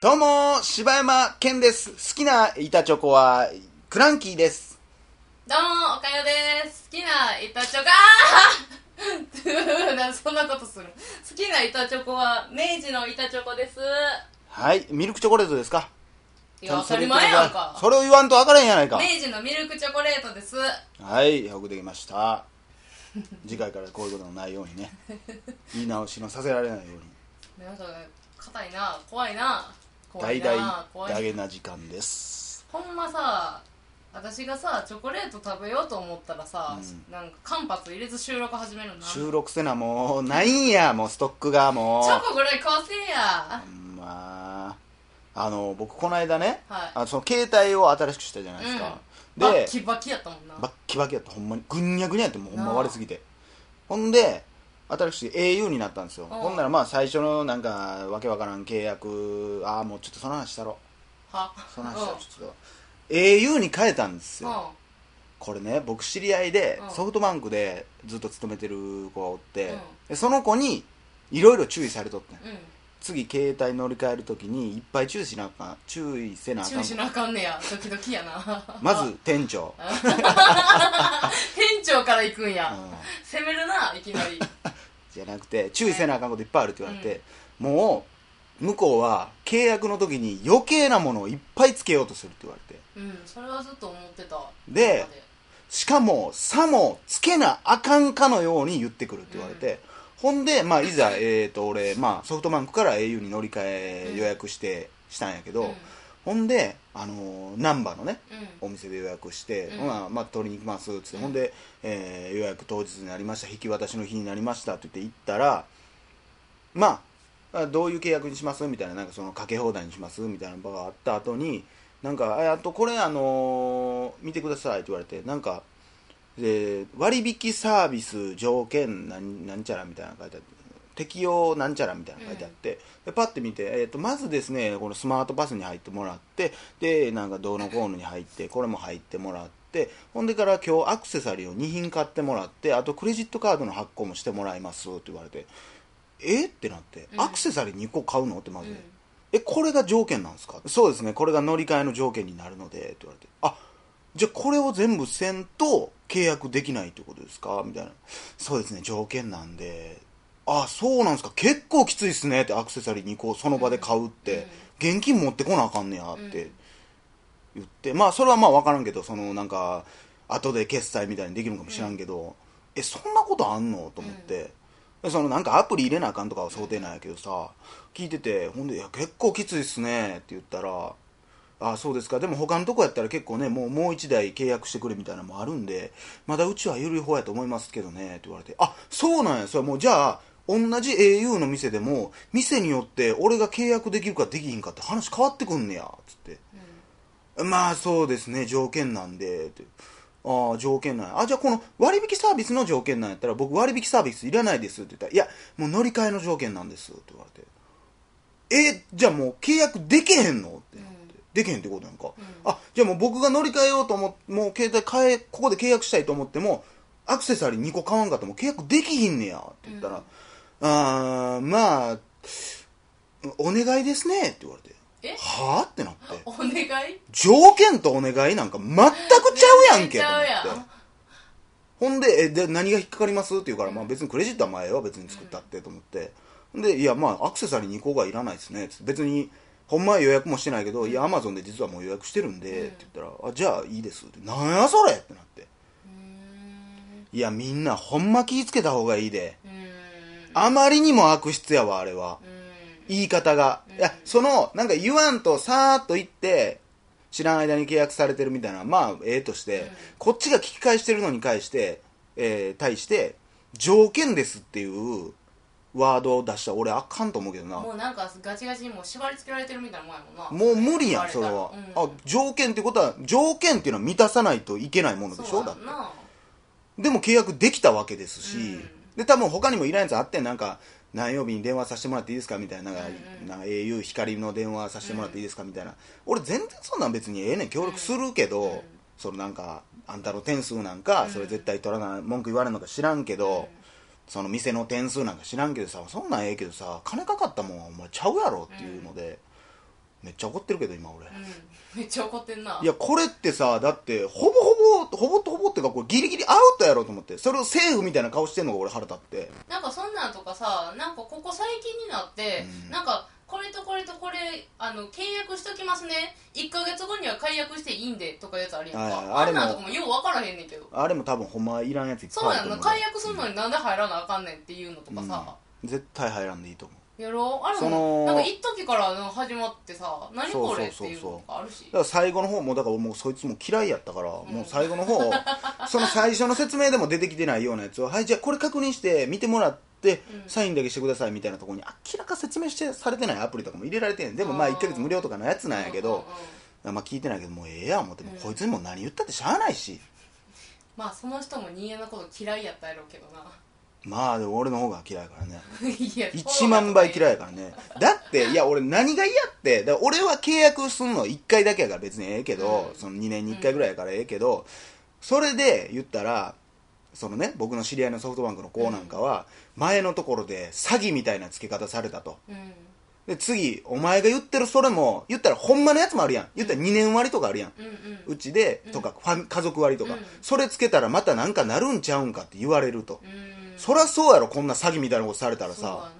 どうも、柴山健です。好きな板チョコは、クランキーです。どうも、おかよです。好きな板チョコ、あ そんなことする好きな板チョコは、明治の板チョコです。はい、ミルクチョコレートですか？いや、当たり前やんか。それを言わんと分からへんやないか。明治のミルクチョコレートです。はい、よくできました。次回からこういうことのないようにね、言い直しのさせられないように、なんか、硬いな、怖いな。怖大いな々、怖い。ダゲな時間です。ほんまさ、私がさ、チョコレート食べようと思ったらさ、うんなんか間髪入れず収録始めるのな。チ収録せな、もう、ないんや、もうストックがもう。ョコぐらい買わせや。ほんまあの、僕この間ね、はい。あその携帯を新しくしたじゃないですか。バでッ、キバキやったもんな。バッキバキやったほんまにぐんにゃぐにゃやってもうほんま割れすぎてほんで新しく au になったんですよ。うんほんならまあ最初のなんかわけわからん契約ああもうちょっとその話したろ。は？その話したろちょっと。au に変えたんですうん。よこれね僕知り合いでうん。ソフトバンクでずっと勤めてる子がおってうん。でその子にいろいろ注意されとってん。うん。次携帯乗り換えるときにいっぱい注意しなあかん注意せなあかん。注意しなあかんねや。ドキドキやな。まず店長、店長から行くんや、うん。攻めるないきなりじゃなくて注意せなあかんこといっぱいあるって言われて、もう向こうは契約の時に余計なものをいっぱいつけようとするって言われて。うんそれはずっと思ってた。でしかもさもつけなあかんかのように言ってくるって言われて、ほんで、まあ、いざ、えー、と俺、まあ、ソフトバンクから au に乗り換え予約して、したんやけど、うんほんで、あのー、難波のねうん。お店で予約して、うん。ほなまあ、取りに行きますっつって、うん。ほんで、えー予約当日になりました引き渡しの日になりましたって言って行ったらまああどういう契約にします？みたいななんかそのかけ放題にします？みたいな場があった後になんかああとこれあのー見てくださいって言われてなんかで割引サービス条件なんなんちゃらみたいなの書いてあって適用なんちゃらみたいなの書いてあって、でパッて見て、えー、とまずですねこのスマートパスに入ってもらってでなんかどうのこうのに入ってこれも入ってもらってほんでから今日アクセサリーを2品買ってもらってあとクレジットカードの発行もしてもらいますって言われてえってなって、うん。アクセサリー2個買うの？ってまず、うん。えこれが条件なんですか？そうですね。これが乗り換えの条件になるのでって言われてあじゃあこれを全部せんと契約できないってことですか？みたいな。そうですね条件なんであそうなんですか。結構きついっすねってアクセサリー2個その場で買うって、現金持ってこなあかんねやって言って、まあそれはまあ分からんけどそのなんか後で決済みたいにできるのかもしらんけど、えそんなことあんの？と思って、でそのなんかアプリ入れなあかんとかは想定なんやけどさ聞いててほんで「いや結構きついっすね」って言ったら「あそうですか。でも他のとこやったら結構ねもうもう1台契約してくれみたいなのもあるんでまだうちは緩い方やと思いますけどね」って言われて「あそうなんや。それもうじゃあ同じ au の店でも店によって俺が契約できるかできひんかって話変わってくんねや」つって。まあそうですね条件なんでって。ああ条件なんや。あじゃあこの割引サービスの条件なんやったら僕割引サービスいらないですって言ったらいやもう乗り換えの条件なんですって言われて。えじゃあもう契約できへんの？って。なって、できへんってことなんか、あじゃあもう僕が乗り換えようと思ってもう携帯変えここで契約したいと思ってもアクセサリー2個買わんかったらもう契約できひんねやって言ったら、あーまあお願いですねって言われて。え？はあ？ってなって。お願い？条件とお願いなんか全くちゃうやんけちゃうやん。と思って。ほんでえで何が引っかかります？って言うから、まあ、別にクレジットは前は別に作ったってと思って、でいやまあアクセサリー2個がいらないですねつって。別にほんまは予約もしてないけど、いやアマゾンで実はもう予約してるんで、うん。って言ったらあじゃあいいですって。なんやそれ？ってなって。うーん。いやみんなほんま気ぃつけた方がいいで。うーんあまりにも悪質やわあれは。言い方が、いやそのなんか言わんとさーっと言って知らん間に契約されてるみたいなまあええとして、うん。こっちが聞き返してるのに対して、えー対して条件ですっていうワードを出したら俺あかんと思うけどな。もうなんかガチガチにもう縛り付けられてるみたいなもんやもんな。もう無理やん言それは、うん。あ条件ってことは条件っていうのは満たさないといけないものでしょ？だって。でも契約できたわけですし、うんで多分他にもいらんやつあってん。なんか何曜日に電話させてもらっていいですか？みたいな。なんな au 光の電話させてもらっていいですか？みたいな。俺全然そんなん別にええねん。協力するけど、うん。そのなんかあんたの点数なんか、うん。それ絶対取らない文句言われるのか知らんけど、うん。その店の点数なんか知らんけどさそんなんええけどさ金かかったもんはお前ちゃうやろっていうので、めっちゃ怒ってるけど今俺、うん。めっちゃ怒ってんな。いやこれってさだってほぼほぼほぼとほぼってかこれギリギリアウトやろうと思って。それをセーフみたいな顔してんのが俺腹立って。なんかそんなんとかさなんかここ最近になって、うん。なんかこれとこれとこれあの契約しときますね。1ヶ月後には解約していいんでとかやつあるやんか、はいはい。あれもあんなんとかもよう分からへんねんけど。あれも多分ほんまいらんやついっそうやんなぱいあると思う解約するのになんで入らなあかんねんっていうのとかさ、うん。絶対入らんでいいと思うやろあれもなんか一時からの始まってさ何これってそうそうそうそういう。のがあるしだから最後の方もだからもうそいつも嫌いやったから、もう最後の方 その最初の説明でも出てきてないようなやつをはいじゃあこれ確認して見てもらって、うん。サインだけしてくださいみたいなところに明らか説明してされてないアプリとかも入れられてんでもまああー1ヶ月無料とかのやつなんやけど、うんうんうん。まあ聞いてないけどもうええや思って、うんこいつにも何言ったってしゃあないし。まあその人も人間のこと嫌いやったやろうけどなまあでも俺の方が嫌いやからね。いや1万倍嫌いいやからね。だっていや俺何が嫌ってだ俺は契約すんの1回だけやから別にええけど、うん。その2年に1回ぐらいやからええけど、それで言ったらそのね僕の知り合いのソフトバンクの子なんかは前のところで詐欺みたいな付け方されたと。うん。で次お前が言ってるそれも言ったらほんまのやつもあるやん。言ったら2年割とかあるやん。うんうん。うちでうん。とかファミ家族割とか、うん。それつけたらまたなんかなるんちゃうんかって言われると、うんそりゃそうやろこんな詐欺みたいなことされたらさ。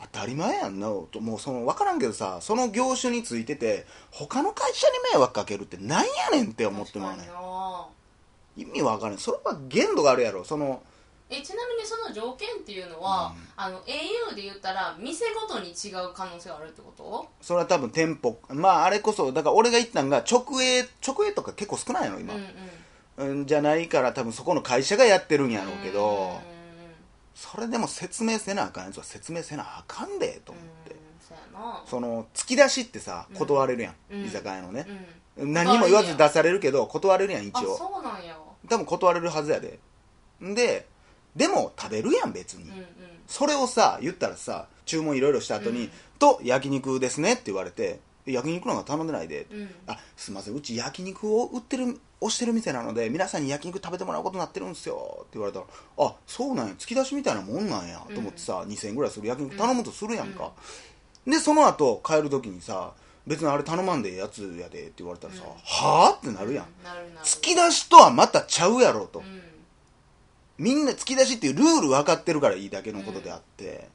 当たり前やんな。ともうその分からんけどさその業種についてて他の会社に迷惑かけるってなんやねんって思ってまうねん。意味分からん。それは限度があるやろ。そのえちなみにその条件っていうのは、うん。あの au で言ったら店ごとに違う可能性があるってこと？それは多分店舗。まああれこそだから俺が言ったんが直営直営とか結構少ないの今。うん、うん。うん、じゃないから多分そこの会社がやってるんやろうけど、うんそれでも説明せなあかんやつは説明せなあかんでと思って、うんその突き出しってさうん。断れるやん、うん。居酒屋のね、うん。何にも言わず出されるけど断れるやん一あ応そうなんや。多分断れるはずやで。んででも食べるやん別に、それをさ言ったらさ注文いろいろした後に、うん。と焼肉ですねって言われてえ焼肉なんか頼んでないで、うん。あすいませんうち焼肉を売ってる押してる店なので皆さんに焼肉食べてもらうことになってるんですよ。って言われたらあそうなんや突き出しみたいなもんなんや。と思ってさ、2000円ぐらいする焼肉頼むとするやんか、でその後帰る時にさ別にあれ頼まんでええやつやでって言われたらさ、うん。はあってなるやん、突き出しとはまたちゃうやろと、うん。みんな突き出しっていうルール分かってるからいいだけのことであって、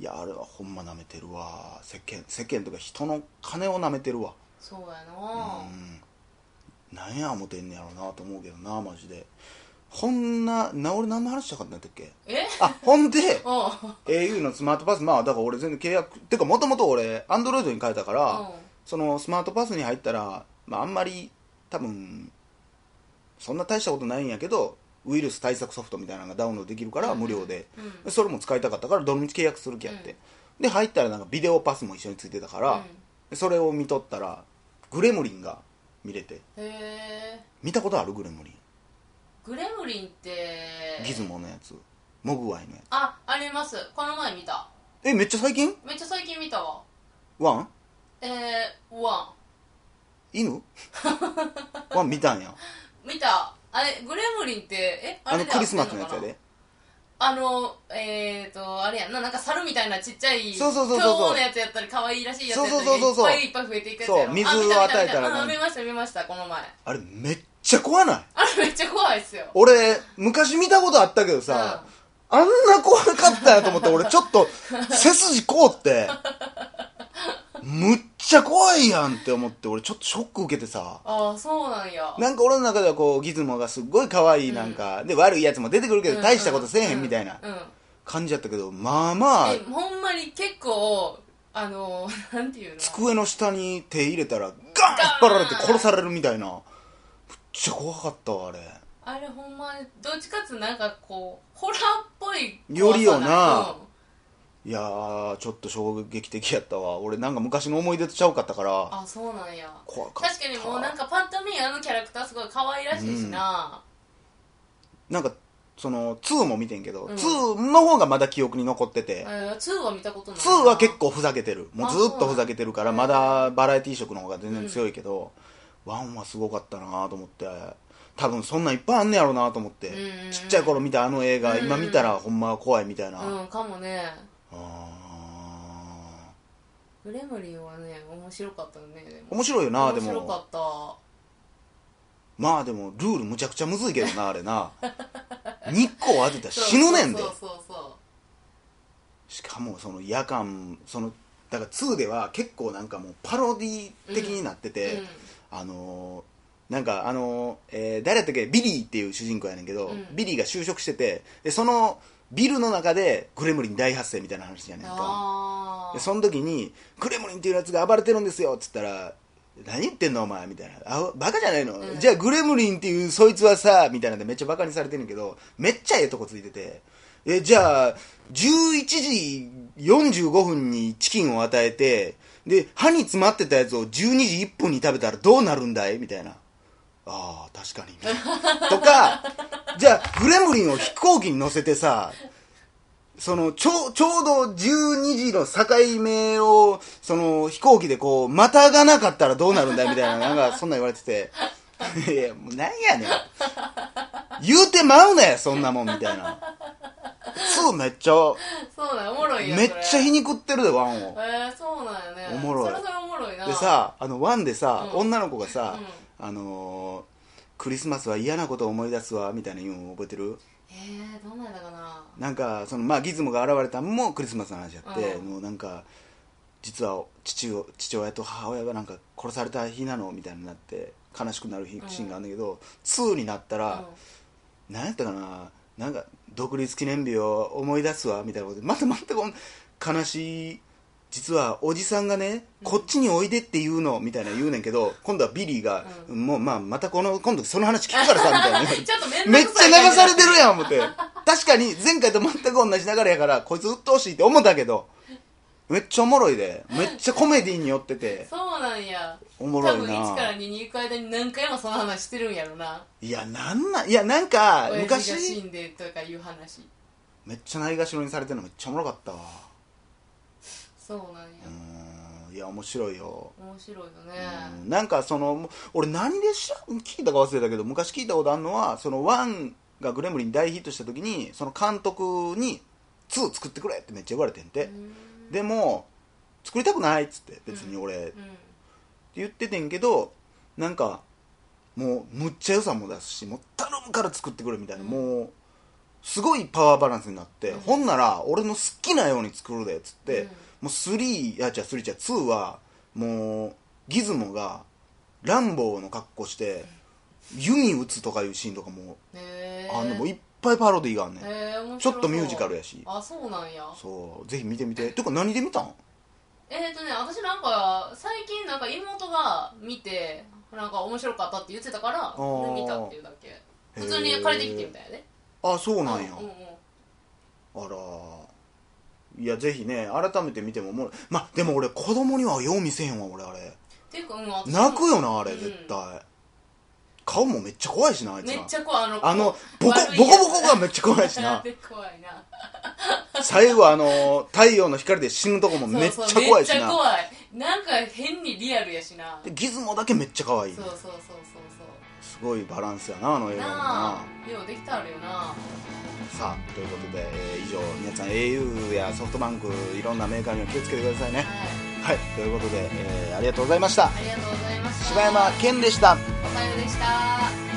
いやあれはほんま舐めてるわ。世間世間とか人の金を舐めてるわ。そうやうなん。なんや思てんねやろなと思うけどなマジで。ほんなな俺何の話したかったんだっけ？え？あほんで？au のスマートパスまあだから俺全然契約てかもともと俺アンドロイドに変えたから、うん。そのスマートパスに入ったら、まあ、あんまり多分そんな大したことないんやけどウイルス対策ソフトみたいなのがダウンロードできるからうん無料で、うん。それも使いたかったからどのみち契約する気やって、で入ったらなんかビデオパスも一緒についてたから、うん。でそれを見とったらグレムリンが見れて。へえ見たことあるグレムリン。グレムリンって。ギズモのやつ。モグワイのやつ。ああります。この前見た。えめっちゃ最近？めっちゃ最近見たわ。ワン？えー、ワ犬？ワン見たんや。ン 見たあれグレムリンってえあのれで合ってんクリスマスのやつやで。あのえーとあれやんな。なんか猿みたいなちっちゃいそうそうそうそう今日のやつやったり可愛いらしいやつやったりそうそうそうそういっぱいいっぱい増えていくやつやろ。そう水あ見たを与えた。ら見見ました見ましたこの前。あれめっちゃ怖ない？あれめっちゃ怖いっすよ。俺昔見たことあったけどさ、あんな怖かったんやと思って俺ちょっと背筋凍ってむっ ちゃ怖いやんって思って俺ちょっとショック受けてさ。ああそうなんや。なんか俺の中ではこうギズモがすっごい可愛いなんか、で悪いやつも出てくるけど大したことせえへんみたいなうん。うん感じやったけどまあまあえほんまに結構あの なんていうの？机の下に手入れたらガーン！引っ張られて殺されるみたいな。むっちゃ怖かったわあれ。あれほんまにどっちかっつうなんかこうホラーっぽいよりよな。怖さいやーちょっと衝撃的やったわ。俺なんか昔の思い出とちゃうかったから。あそうなんや。怖かった。確かにもうなんかパッと見あのキャラクターすごい可愛らしいしな、なんかその2も見てんけど、うん。2の方がまだ記憶に残ってて、えー、2は見たことない2は結構ふざけてる。もうあずっとふざけてるからまだバラエティー色の方が全然強いけど、1はすごかったなと思って。多分そんなんいっぱいあんねやろなと思って、うんうんちっちゃい頃見たあの映画、うんうん今見たらほんま怖いみたいな、あうんかもねあググレムリンはね面白かったよねでも。面白いよなで面白かもった。まあでもルールむちゃくちゃむずいけどな あれな。日光当てたら死ぬねんで。そうそうそうしかもその夜間そのだから2では結構なんかもうパロディ的になってて、うん。あのーなんかあのーえー誰やったっけ？ビリーっていう主人公やねんけど、うん。ビリーが就職しててでそのビルの中でグレムリン大発生みたいな話やねんか。でその時に「グレムリンっていうやつが暴れてるんですよ」っつったら「何言ってんのお前」みたいな「あバカじゃないの、うん。じゃあグレムリンっていうそいつはさ」みたいなんでめっちゃバカにされてるんやけどめっちゃええとこついててえじゃあ11時45分にチキンを与えてで歯に詰まってたやつを12時1分に食べたらどうなるんだい？みたいなああ確かにとかじゃあグレムリンを飛行機に乗せてさそのちょうちょうど12時の境目をその飛行機でこうまたがなかったらどうなるんだいみたいななんかそんなん言われてて。いやもうなんやねん。言うてまうなやそんなもんみたいな。2めっちゃ。そうなんおもろいよめっちゃ皮に肉ってるでワンを。えー、そうなんやね。おもろい。それそれおもろいな。でさあのワンでさ、うん。女の子がさ、うあのークリスマスは嫌なことを思い出すわみたいな言うの覚えてる？えー、どんなんだかな。なんかそのまあギズモが現れたのもクリスマスの話やって、うん。もうなんか実は父を父親と母親がなんか殺された日なのみたいになって悲しくなるシーンがあるんだけど、2になったら、何やったかな？なんか独立記念日を思い出すわみたいなことでまたまたこの悲しい実はおじさんがね、こっちにおいでって言うのみたいな言うねんけど 今度はビリーが、うもうまあまたこの今度その話聞くからさみたいな。めっちゃ流されてるやん思って。確かに前回と全く同じ流れやからこいつ鬱陶しいって思ったけどめっちゃおもろいで。めっちゃコメディに寄ってて。そうなんや。おもろい多分1からな2に行く間に何回もその話してるんやろな。いやなんなんいやなんか親父が死昔んでとかいう話。めっちゃないがしろにされてるのめっちゃおもろかったわそうなんや。うーんいや面白いよ。面白いよね。うんなんかその俺何でし聞いたか忘れたけど昔聞いたことあるのはその1がグレムリン大ヒットした時にその監督に2作ってくれってめっちゃ言われてんて、うん。でも作りたくないっつって別に俺、ってうん。言っててんけどなんかもうむっちゃ予算も出すしもう頼むから作ってくれみたいな、うん。もうすごいパワーバランスになって、うん。ほんなら俺の好きなように作るでっつって、うんもう3いやじゃあ3じゃ2はもうギズモがランボーの格好して弓撃つとかいうシーンとかもあんねんもういっぱいパロディーがあんねん、ちょっとミュージカルやし。あそうなんや。そうぜひ見てみて。てか何で見たん？えっ、とね私なんか最近なんか妹が見てなんか面白かったって言ってたから見たっていうだけ。普通に借りてきてみたいやであそうなんや、うんうんあらいやぜひね改めて見てもおもろいまあでも俺子供にはよう見せへんわ俺あれ。ていうか、うん、私も。泣くよなあれうん。絶対、顔もめっちゃ怖いしなあいつら。めっちゃ怖い。あのあのボコ悪いやつ。ボコボコがめっちゃ怖いしな。で 怖いな。最後あの太陽の光で死ぬとこもめっちゃそうそう怖いしな。めっちゃ怖い。なんか変にリアルやしな。でギズモだけめっちゃ可愛い。そうそうそうそうすごいバランスやなあの映画もな。あ。ようできたあるよな。さあということで、えー以上皆さん au やソフトバンクいろんなメーカーには気をつけてくださいね。はい。はいということで、えーありがとうございました。ありがとうございました。柴山健でした。おかよでした